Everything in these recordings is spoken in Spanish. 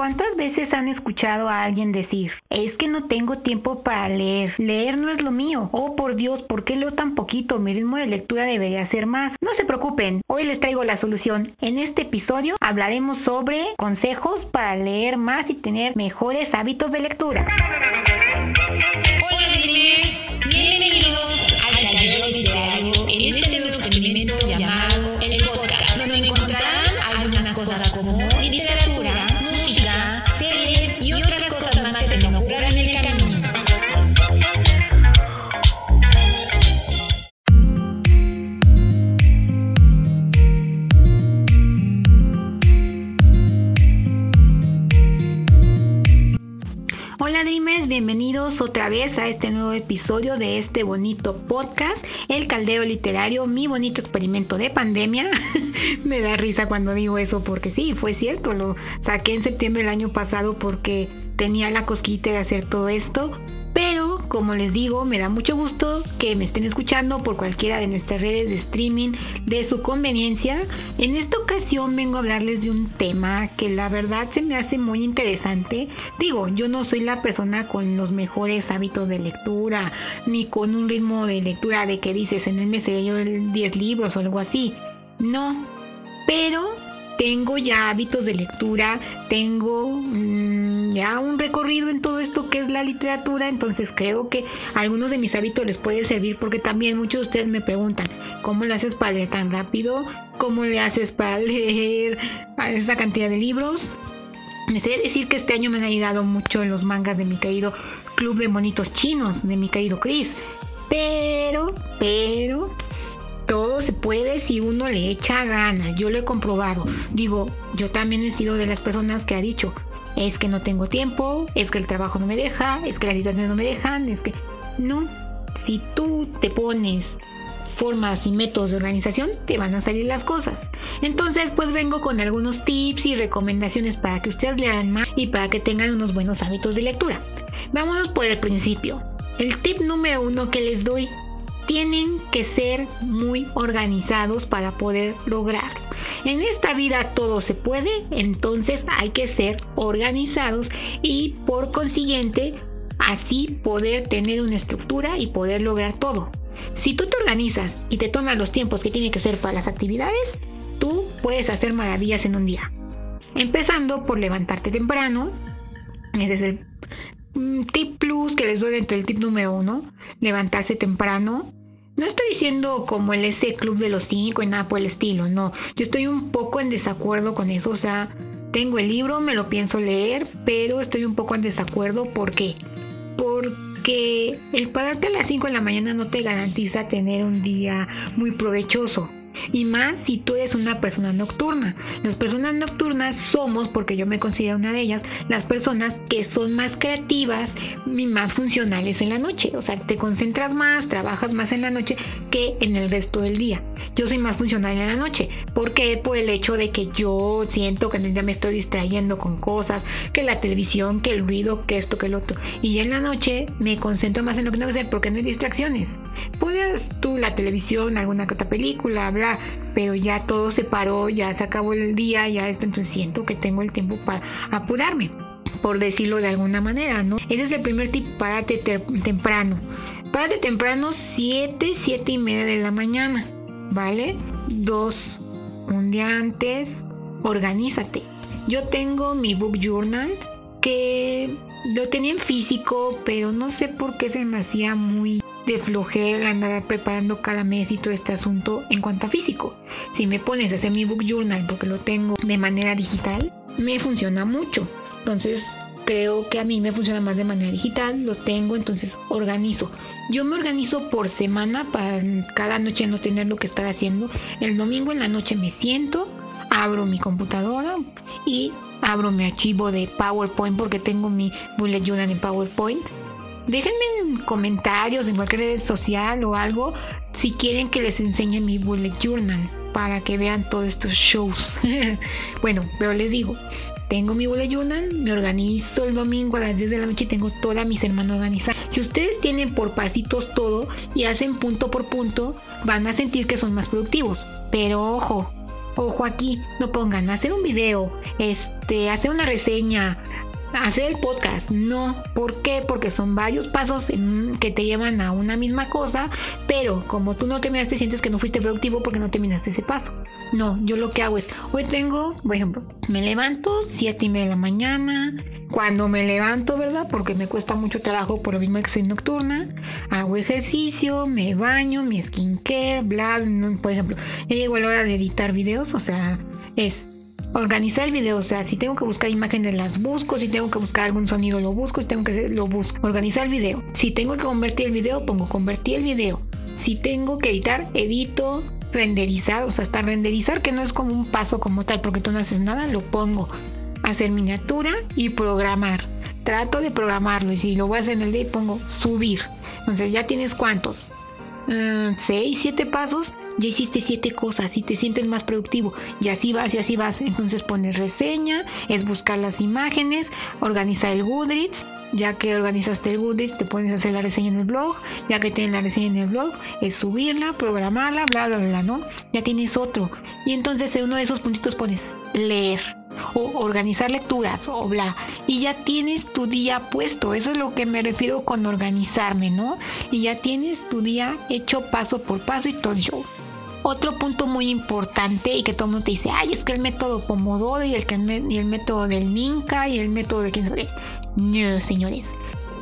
¿Cuántas veces han escuchado a alguien decir, es que no tengo tiempo para leer, leer no es lo mío, oh por Dios, ¿por qué leo tan poquito? Mi ritmo de lectura debería ser más. No se preocupen, hoy les traigo la solución. En este episodio hablaremos sobre consejos para leer más y tener mejores hábitos de lectura. Bienvenidos otra vez a este nuevo episodio de este bonito podcast, El Caldeo Literario, mi bonito experimento de pandemia. Me da risa cuando digo eso porque sí, fue cierto, lo saqué en septiembre del año pasado porque tenía la cosquita de hacer todo esto, como les digo, me da mucho gusto que me estén escuchando por cualquiera de nuestras redes de streaming de su conveniencia. En esta ocasión vengo a hablarles de un tema que la verdad se me hace muy interesante. Digo, yo no soy la persona con los mejores hábitos de lectura, ni con un ritmo de lectura de que dices en el mes yo 10 libros o algo así. No, pero tengo ya hábitos de lectura, tengo mm, ya un recorrido en todo esto que es la literatura, entonces creo que algunos de mis hábitos les puede servir porque también muchos de ustedes me preguntan, ¿cómo le haces para leer tan rápido? ¿Cómo le haces para leer esa cantidad de libros? Me sé decir que este año me han ayudado mucho en los mangas de mi querido Club de Monitos Chinos, de mi querido Chris. Pero, pero, todo se puede si uno le echa ganas. Yo lo he comprobado. Digo, yo también he sido de las personas que ha dicho, es que no tengo tiempo, es que el trabajo no me deja, es que las situaciones no me dejan, es que... No, si tú te pones formas y métodos de organización, te van a salir las cosas. Entonces, pues vengo con algunos tips y recomendaciones para que ustedes lean más y para que tengan unos buenos hábitos de lectura. Vámonos por el principio. El tip número uno que les doy tienen que ser muy organizados para poder lograrlo. En esta vida todo se puede, entonces hay que ser organizados y por consiguiente así poder tener una estructura y poder lograr todo. Si tú te organizas y te tomas los tiempos que tiene que ser para las actividades, tú puedes hacer maravillas en un día. Empezando por levantarte temprano, ese es el mm, tip plus que les doy dentro del tip número uno, levantarse temprano, no estoy diciendo como el ese club de los cinco y nada por el estilo, no. Yo estoy un poco en desacuerdo con eso, o sea, tengo el libro, me lo pienso leer, pero estoy un poco en desacuerdo. Porque que el pararte a las 5 de la mañana no te garantiza tener un día muy provechoso. Y más si tú eres una persona nocturna. Las personas nocturnas somos, porque yo me considero una de ellas, las personas que son más creativas y más funcionales en la noche. O sea, te concentras más, trabajas más en la noche que en el resto del día. Yo soy más funcional en la noche. porque Por el hecho de que yo siento que en el día me estoy distrayendo con cosas, que la televisión, que el ruido, que esto, que el otro. Y en la noche me concentro más en lo que tengo que hacer porque no hay distracciones. Puedes tú la televisión, alguna otra película, pero ya todo se paró, ya se acabó el día, ya esto, entonces siento que tengo el tiempo para apurarme, por decirlo de alguna manera, ¿no? Ese es el primer tip, párate temprano. Párate temprano, 7, 7 y media de la mañana, ¿vale? Dos, un día antes, organízate. Yo tengo mi book journal que lo tenía en físico, pero no sé por qué se me hacía muy de flojera andar preparando cada mes y todo este asunto en cuanto a físico. Si me pones a hacer mi book journal porque lo tengo de manera digital, me funciona mucho. Entonces creo que a mí me funciona más de manera digital, lo tengo, entonces organizo. Yo me organizo por semana para cada noche no tener lo que estar haciendo. El domingo en la noche me siento, abro mi computadora y abro mi archivo de PowerPoint porque tengo mi bullet journal en PowerPoint. Déjenme en comentarios en cualquier red social o algo si quieren que les enseñe mi bullet journal para que vean todos estos shows. bueno, pero les digo, tengo mi bullet journal, me organizo el domingo a las 10 de la noche y tengo toda mi semana organizada. Si ustedes tienen por pasitos todo y hacen punto por punto, van a sentir que son más productivos. Pero ojo, Ojo aquí, no pongan hacer un video, este, hacer una reseña, hacer podcast. No, ¿por qué? Porque son varios pasos que te llevan a una misma cosa, pero como tú no terminaste, sientes que no fuiste productivo porque no terminaste ese paso. No, yo lo que hago es, hoy tengo, por ejemplo, me levanto 7 y media de la mañana, cuando me levanto, ¿verdad? Porque me cuesta mucho trabajo por lo mismo que soy nocturna, hago ejercicio, me baño, mi skincare, bla, bla, por ejemplo, ya llegó la hora de editar videos, o sea, es organizar el video, o sea, si tengo que buscar imágenes las busco, si tengo que buscar algún sonido lo busco, si tengo que lo busco, organizar el video. Si tengo que convertir el video, pongo convertir el video. Si tengo que editar, edito, renderizar, o sea, hasta renderizar que no es como un paso como tal, porque tú no haces nada, lo pongo. Hacer miniatura y programar. Trato de programarlo y si lo voy a hacer en el día pongo subir. Entonces ya tienes cuántos? 6, uh, 7 pasos ya hiciste siete cosas y te sientes más productivo. Y así vas y así vas. Entonces pones reseña, es buscar las imágenes, organizar el Goodreads. Ya que organizaste el Goodreads, te pones a hacer la reseña en el blog. Ya que tienes la reseña en el blog, es subirla, programarla, bla, bla, bla, ¿no? Ya tienes otro. Y entonces en uno de esos puntitos pones leer o organizar lecturas o bla. Y ya tienes tu día puesto. Eso es lo que me refiero con organizarme, ¿no? Y ya tienes tu día hecho paso por paso y todo el show. Otro punto muy importante y que todo el mundo te dice, ay, es que el método Pomodoro y el, y el método del Ninca y el método de quién sabe No, señores.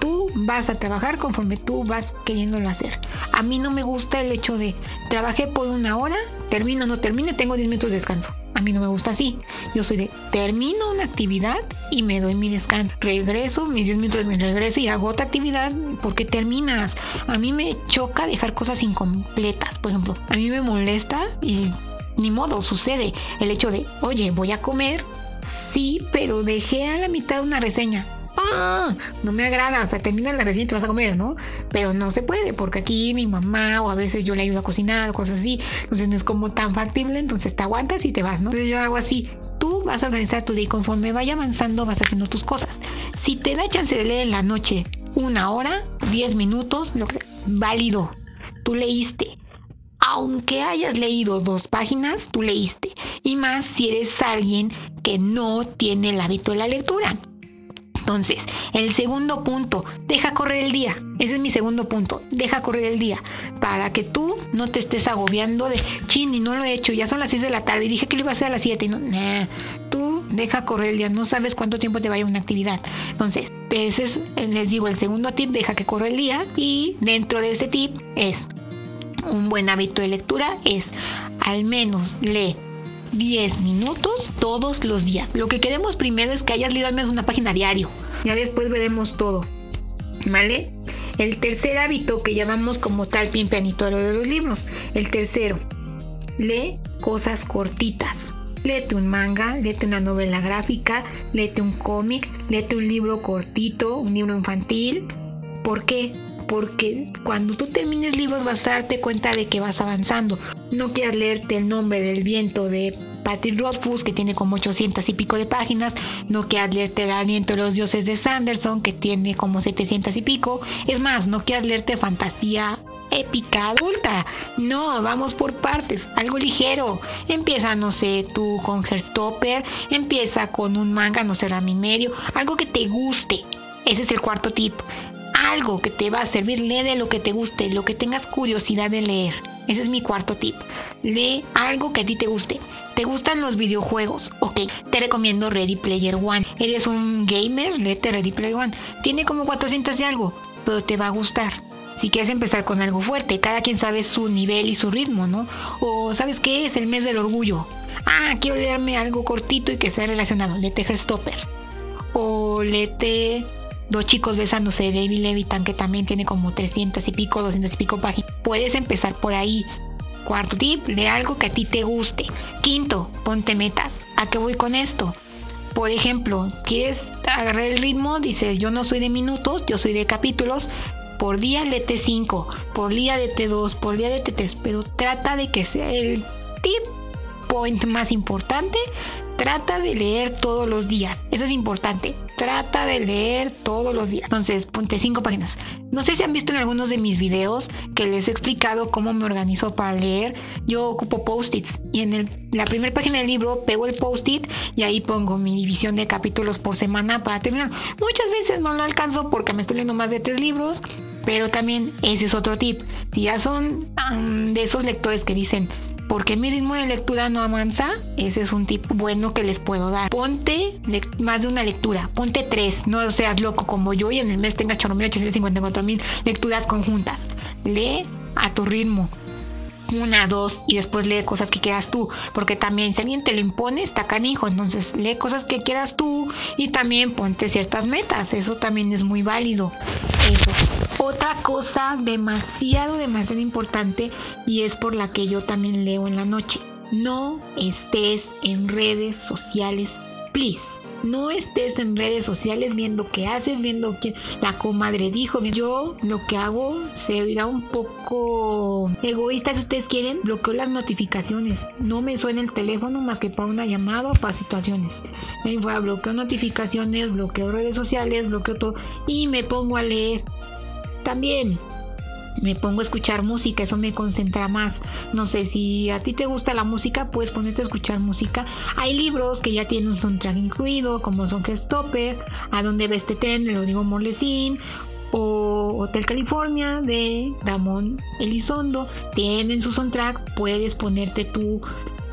Tú vas a trabajar conforme tú vas queriéndolo hacer. A mí no me gusta el hecho de trabajé por una hora, termino, no termine, tengo 10 minutos de descanso. A mí no me gusta así. Yo soy de termino una actividad y me doy mi descanso. Regreso, mis 10 minutos me regreso y hago otra actividad porque terminas. A mí me choca dejar cosas incompletas. Por ejemplo, a mí me molesta y ni modo, sucede el hecho de, oye, voy a comer. Sí, pero dejé a la mitad una reseña ¡Ah! no me agrada, sea, termina la recién y te vas a comer, ¿no? Pero no se puede, porque aquí mi mamá o a veces yo le ayudo a cocinar o cosas así, entonces no es como tan factible, entonces te aguantas y te vas, ¿no? Entonces yo hago así, tú vas a organizar tu día y conforme vaya avanzando vas haciendo tus cosas. Si te da chance de leer en la noche una hora, diez minutos, lo que válido, tú leíste. Aunque hayas leído dos páginas, tú leíste. Y más si eres alguien que no tiene el hábito de la lectura. Entonces, el segundo punto, deja correr el día. Ese es mi segundo punto, deja correr el día. Para que tú no te estés agobiando de, chin, y no lo he hecho, ya son las 6 de la tarde y dije que lo iba a hacer a las 7. No, tú deja correr el día, no sabes cuánto tiempo te vaya una actividad. Entonces, ese es, les digo, el segundo tip, deja que corra el día. Y dentro de ese tip es un buen hábito de lectura, es al menos lee 10 minutos todos los días. Lo que queremos primero es que hayas leído al menos una página diario. Ya después veremos todo. ¿Vale? El tercer hábito que llamamos como tal lo de los libros. El tercero, lee cosas cortitas. Léete un manga, léete una novela gráfica, léete un cómic, léete un libro cortito, un libro infantil. ¿Por qué? Porque cuando tú termines libros vas a darte cuenta de que vas avanzando. No quieras leerte el nombre del viento de Patty Rothfuss, que tiene como 800 y pico de páginas, no quieras leerte El aliento de los dioses de Sanderson, que tiene como 700 y pico. Es más, no quieras leerte fantasía épica adulta. No, vamos por partes, algo ligero. Empieza, no sé, tú con Herstopper, empieza con un manga, no sé, mi medio, algo que te guste. Ese es el cuarto tip. Algo que te va a servir, lee de lo que te guste, lo que tengas curiosidad de leer. Ese es mi cuarto tip. Lee algo que a ti te guste. ¿Te gustan los videojuegos? Ok, te recomiendo Ready Player One. Eres un gamer, léete Ready Player One. Tiene como 400 y algo, pero te va a gustar. Si quieres empezar con algo fuerte, cada quien sabe su nivel y su ritmo, ¿no? O ¿sabes qué? Es el mes del orgullo. Ah, quiero leerme algo cortito y que sea relacionado. Lete Herstopper. O lete Dos chicos besándose de David Levitan, que también tiene como 300 y pico, 200 y pico páginas. Puedes empezar por ahí. Cuarto tip, lee algo que a ti te guste. Quinto, ponte metas. ¿A qué voy con esto? Por ejemplo, ¿quieres agarrar el ritmo? Dices, yo no soy de minutos, yo soy de capítulos. Por día lete 5, por día t 2, por día t 3, pero trata de que sea el tip point más importante trata de leer todos los días. Eso es importante. Trata de leer todos los días. Entonces, ponte cinco páginas. No sé si han visto en algunos de mis videos que les he explicado cómo me organizo para leer. Yo ocupo post-its y en la primera página del libro pego el post-it y ahí pongo mi división de capítulos por semana para terminar. Muchas veces no lo alcanzo porque me estoy leyendo más de tres libros, pero también ese es otro tip. Si ya son de esos lectores que dicen, porque mi ritmo de lectura no avanza, ese es un tip bueno que les puedo dar. Ponte más de una lectura, ponte tres, no seas loco como yo y en el mes tengas 8.854 mil lecturas conjuntas. Lee a tu ritmo. Una, dos, y después lee cosas que quieras tú. Porque también, si alguien te lo impone, está canijo. Entonces, lee cosas que quieras tú y también ponte ciertas metas. Eso también es muy válido. Eso. Otra cosa demasiado, demasiado importante y es por la que yo también leo en la noche. No estés en redes sociales, please. No estés en redes sociales viendo qué haces, viendo que la comadre dijo. Yo lo que hago se verá un poco egoísta si ustedes quieren. Bloqueo las notificaciones. No me suena el teléfono más que para una llamada o para situaciones. Me bloqueo notificaciones, bloqueo redes sociales, bloqueo todo y me pongo a leer también me pongo a escuchar música, eso me concentra más. No sé, si a ti te gusta la música, puedes ponerte a escuchar música. Hay libros que ya tienen un soundtrack incluido, como son Stopper, A dónde ves este tren de Rodrigo Morlesín, o Hotel California de Ramón Elizondo. Tienen su soundtrack, puedes ponerte tú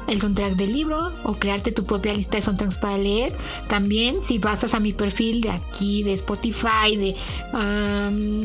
el soundtrack del libro o crearte tu propia lista de soundtracks para leer. También si pasas a mi perfil de aquí, de Spotify, de,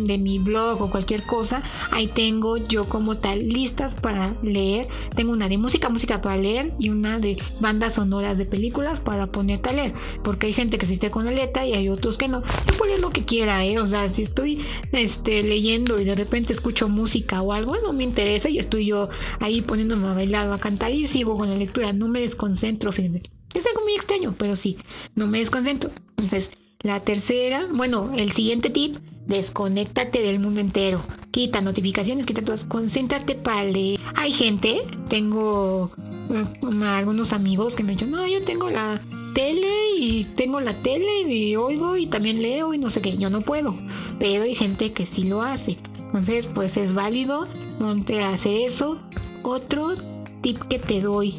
de mi blog o cualquier cosa, ahí tengo yo como tal listas para leer. Tengo una de música, música para leer y una de bandas sonoras de películas para ponerte a leer. Porque hay gente que se esté con la letra y hay otros que no. Yo puedo lo que quiera, ¿eh? O sea, si estoy este, leyendo y de repente escucho música o algo, no me interesa y estoy yo ahí poniéndome a bailar o a cantar y sigo con la lectura, no me desconcentro, fíjense. Es algo muy extraño, pero sí, no me desconcentro. Entonces, la tercera, bueno, el siguiente tip, desconéctate del mundo entero. Quita notificaciones, quita todas, concéntrate para leer. Hay gente, tengo eh, algunos amigos que me dicen, no, yo tengo la tele y tengo la tele y oigo y también leo y no sé qué, yo no puedo. Pero hay gente que sí lo hace. Entonces, pues es válido, no te hace eso. Otro tip que te doy,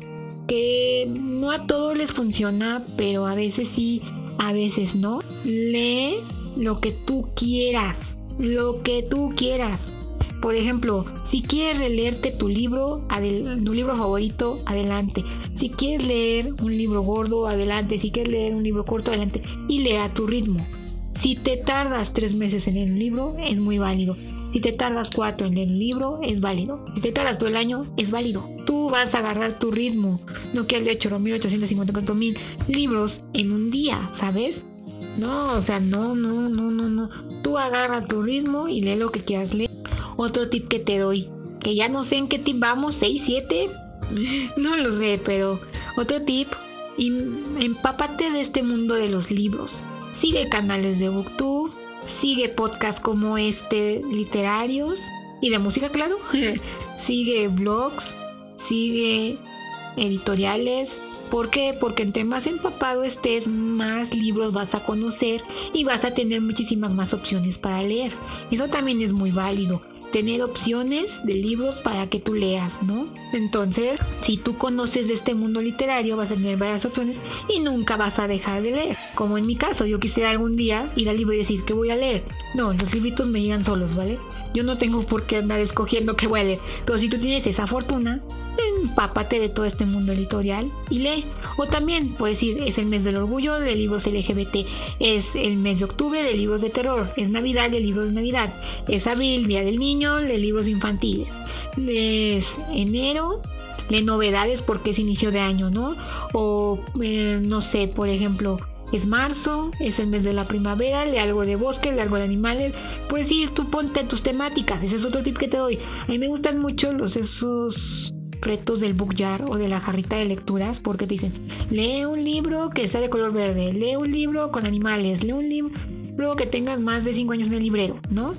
que no a todos les funciona, pero a veces sí, a veces no. Lee lo que tú quieras, lo que tú quieras. Por ejemplo, si quieres releerte tu libro, tu libro favorito, adelante. Si quieres leer un libro gordo, adelante. Si quieres leer un libro corto, adelante. Y lea a tu ritmo. Si te tardas tres meses en leer un libro, es muy válido. Si te tardas cuatro en leer un libro, es válido. Si te tardas todo el año, es válido. Tú vas a agarrar tu ritmo. No que has hecho 1854 mil libros en un día, ¿sabes? No, o sea, no, no, no, no, no. Tú agarra tu ritmo y lee lo que quieras leer. Otro tip que te doy, que ya no sé en qué tip vamos, 6, 7, no lo sé, pero otro tip, empápate de este mundo de los libros. Sigue canales de Booktube, Sigue podcasts como este literarios y de música, claro. sigue blogs, sigue editoriales. ¿Por qué? Porque entre más empapado estés, más libros vas a conocer y vas a tener muchísimas más opciones para leer. Eso también es muy válido tener opciones de libros para que tú leas, ¿no? Entonces, si tú conoces de este mundo literario, vas a tener varias opciones y nunca vas a dejar de leer. Como en mi caso, yo quisiera algún día ir al libro y decir que voy a leer. No, los libritos me llegan solos, ¿vale? Yo no tengo por qué andar escogiendo qué voy a leer. Pero si tú tienes esa fortuna, empápate de todo este mundo editorial y lee. O también puedes decir, es el mes del orgullo de libros LGBT, es el mes de octubre de libros de terror, es Navidad de libros de Navidad, es abril, Día del Niño, de libros infantiles, es enero, de novedades porque es inicio de año, ¿no? O eh, no sé, por ejemplo, es marzo, es el mes de la primavera, lee algo de bosque, lee algo de animales. Puedes ir, tú ponte tus temáticas, ese es otro tip que te doy. A mí me gustan mucho los esos retos del book jar o de la jarrita de lecturas porque te dicen, lee un libro que sea de color verde, lee un libro con animales, lee un libro que tengas más de 5 años en el librero, ¿no?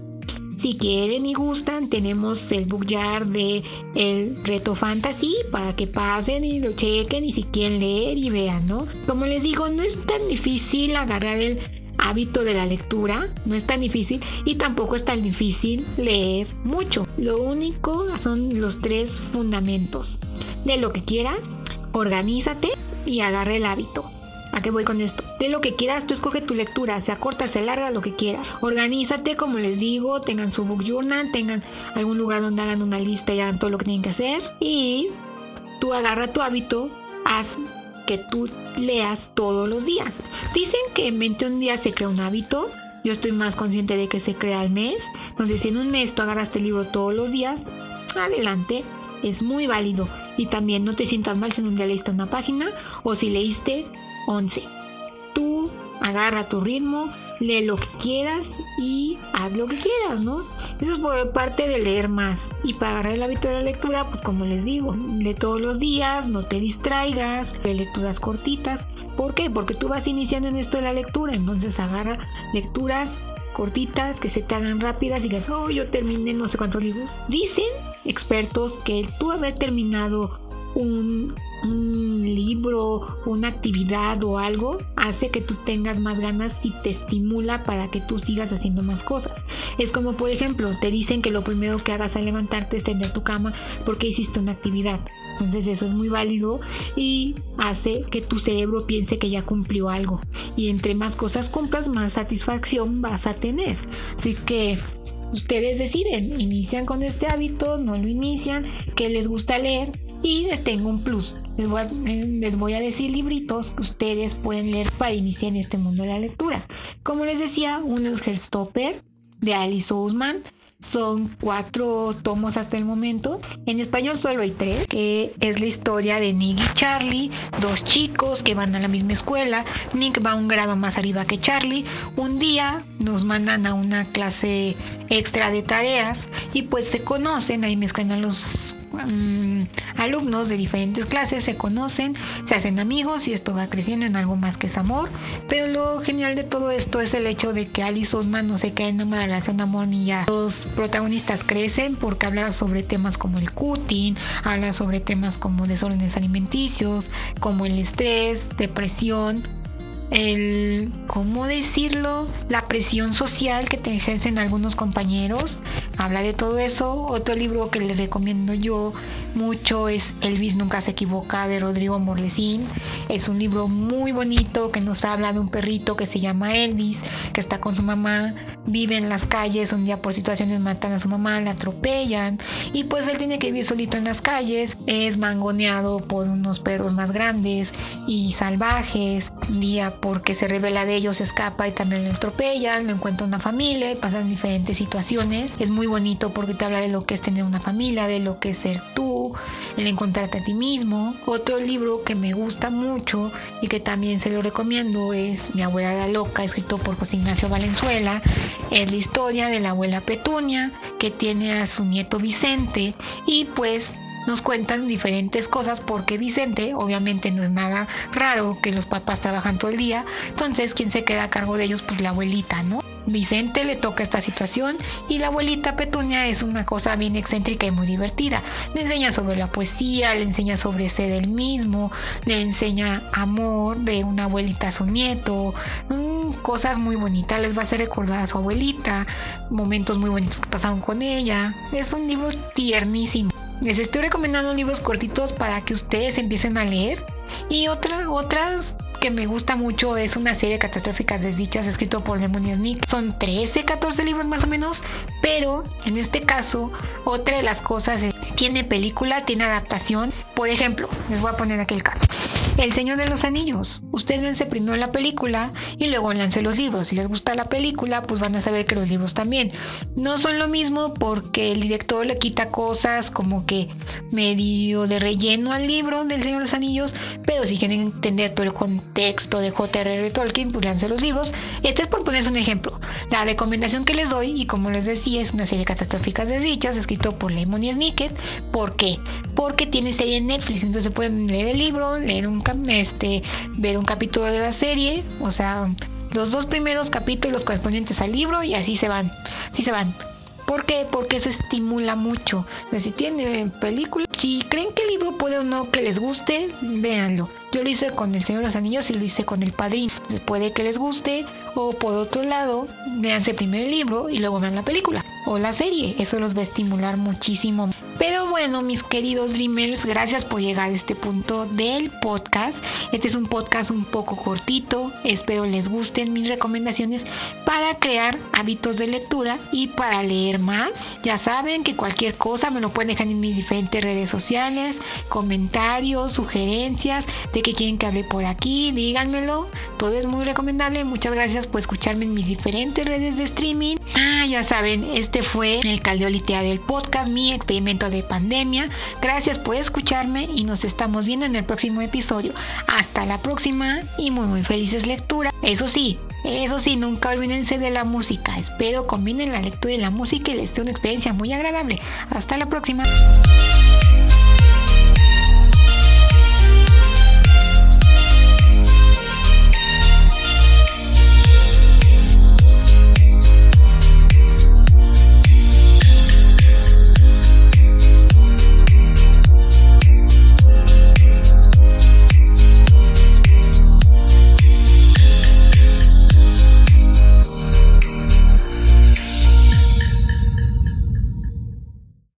Si quieren y gustan, tenemos el bookyard de el reto fantasy para que pasen y lo chequen y si quieren leer y vean, ¿no? Como les digo, no es tan difícil agarrar el hábito de la lectura, no es tan difícil y tampoco es tan difícil leer mucho. Lo único son los tres fundamentos. De lo que quieras, organízate y agarre el hábito. ¿A qué voy con esto? De lo que quieras, tú escoge tu lectura, sea corta, sea larga, lo que quieras. Organízate, como les digo, tengan su book journal, tengan algún lugar donde hagan una lista y hagan todo lo que tienen que hacer. Y tú agarra tu hábito, haz que tú leas todos los días. Dicen que en 21 días se crea un hábito. Yo estoy más consciente de que se crea al mes. Entonces, si en un mes tú agarraste el libro todos los días, adelante, es muy válido. Y también no te sientas mal si un día leíste una página o si leíste 11. Tú agarra tu ritmo, lee lo que quieras y haz lo que quieras, ¿no? Eso es por parte de leer más. Y para agarrar el hábito de la lectura, pues como les digo, lee todos los días, no te distraigas, lee lecturas cortitas. ¿Por qué? Porque tú vas iniciando en esto de la lectura, entonces agarra lecturas cortitas que se te hagan rápidas y digas, oh, yo terminé no sé cuántos libros. Dicen expertos que tú haber terminado un, libro, una actividad o algo, hace que tú tengas más ganas y te estimula para que tú sigas haciendo más cosas. Es como, por ejemplo, te dicen que lo primero que hagas al levantarte es tender tu cama porque hiciste una actividad. Entonces eso es muy válido y hace que tu cerebro piense que ya cumplió algo. Y entre más cosas cumplas, más satisfacción vas a tener. Así que ustedes deciden, inician con este hábito, no lo inician, que les gusta leer y les tengo un plus. Les voy, a, les voy a decir libritos que ustedes pueden leer para iniciar en este mundo de la lectura. Como les decía, uno es Herstopper de Alice Ousman. Son cuatro tomos hasta el momento. En español solo hay tres, que es la historia de Nick y Charlie, dos chicos que van a la misma escuela. Nick va un grado más arriba que Charlie. Un día nos mandan a una clase extra de tareas y pues se conocen, ahí mezclan a los Mm, alumnos de diferentes clases se conocen, se hacen amigos y esto va creciendo en algo más que es amor. Pero lo genial de todo esto es el hecho de que Alice Osman no se cae en una relación de amor ni ya. Los protagonistas crecen porque habla sobre temas como el cutting, habla sobre temas como desórdenes alimenticios, como el estrés, depresión el, ¿cómo decirlo? La presión social que te ejercen algunos compañeros. Habla de todo eso. Otro libro que le recomiendo yo mucho es Elvis nunca se equivoca de Rodrigo Morlesín. Es un libro muy bonito que nos habla de un perrito que se llama Elvis, que está con su mamá, vive en las calles, un día por situaciones matan a su mamá, la atropellan y pues él tiene que vivir solito en las calles, es mangoneado por unos perros más grandes y salvajes. Un día porque se revela de ellos, escapa y también lo atropellan, lo encuentra una familia y pasan diferentes situaciones. Es muy bonito porque te habla de lo que es tener una familia, de lo que es ser tú, el encontrarte a ti mismo. Otro libro que me gusta mucho y que también se lo recomiendo es Mi abuela la loca, escrito por José Ignacio Valenzuela. Es la historia de la abuela Petunia que tiene a su nieto Vicente y pues nos cuentan diferentes cosas porque Vicente obviamente no es nada raro que los papás trabajan todo el día, entonces quien se queda a cargo de ellos pues la abuelita, ¿no? Vicente le toca esta situación y la abuelita Petunia es una cosa bien excéntrica y muy divertida. Le enseña sobre la poesía, le enseña sobre ser el mismo, le enseña amor de una abuelita a su nieto, mm, cosas muy bonitas, les va a hacer recordar a su abuelita, momentos muy bonitos que pasaron con ella. Es un libro tiernísimo. Les estoy recomendando libros cortitos para que ustedes empiecen a leer. Y otra, otras que me gusta mucho es una serie de catastróficas desdichas escrito por Demonias Nick. Son 13, 14 libros más o menos, pero en este caso, otra de las cosas es, tiene película, tiene adaptación. Por ejemplo, les voy a poner aquí el caso. El Señor de los Anillos. Ustedes vense primero la película y luego lance los libros. Si les gusta la película, pues van a saber que los libros también. No son lo mismo porque el director le quita cosas como que medio de relleno al libro del Señor de los Anillos, pero si quieren entender todo el contexto de J.R.R. Tolkien, pues lance los libros. Este es por ponerles un ejemplo. La recomendación que les doy, y como les decía, es una serie catastróficas desdichas, escrito por Lemony Snicket. ¿Por qué? Porque tiene serie en Netflix, entonces pueden leer el libro, leer un este, ver un capítulo de la serie, o sea, los dos primeros capítulos correspondientes al libro y así se van, así se van. ¿Por qué? Porque eso estimula mucho. si tienen película, si creen que el libro puede o no que les guste, véanlo. Yo lo hice con El Señor de los Anillos y lo hice con El Padrino. Entonces puede que les guste o por otro lado, véanse primero el libro y luego vean la película o la serie. Eso los va a estimular muchísimo. Pero bueno, mis queridos Dreamers, gracias por llegar a este punto del podcast. Este es un podcast un poco cortito. Espero les gusten mis recomendaciones para crear hábitos de lectura y para leer más. Ya saben que cualquier cosa me lo pueden dejar en mis diferentes redes sociales, comentarios, sugerencias de que quieren que hable por aquí, díganmelo. Todo es muy recomendable. Muchas gracias por escucharme en mis diferentes redes de streaming. Ah, ya saben, este fue el Caldeo del podcast, mi experimento de pandemia. Gracias por escucharme y nos estamos viendo en el próximo episodio. Hasta la próxima y muy muy felices lecturas. Eso sí, eso sí, nunca olvídense de la música. Espero combinen la lectura y la música y les dé una experiencia muy agradable. Hasta la próxima.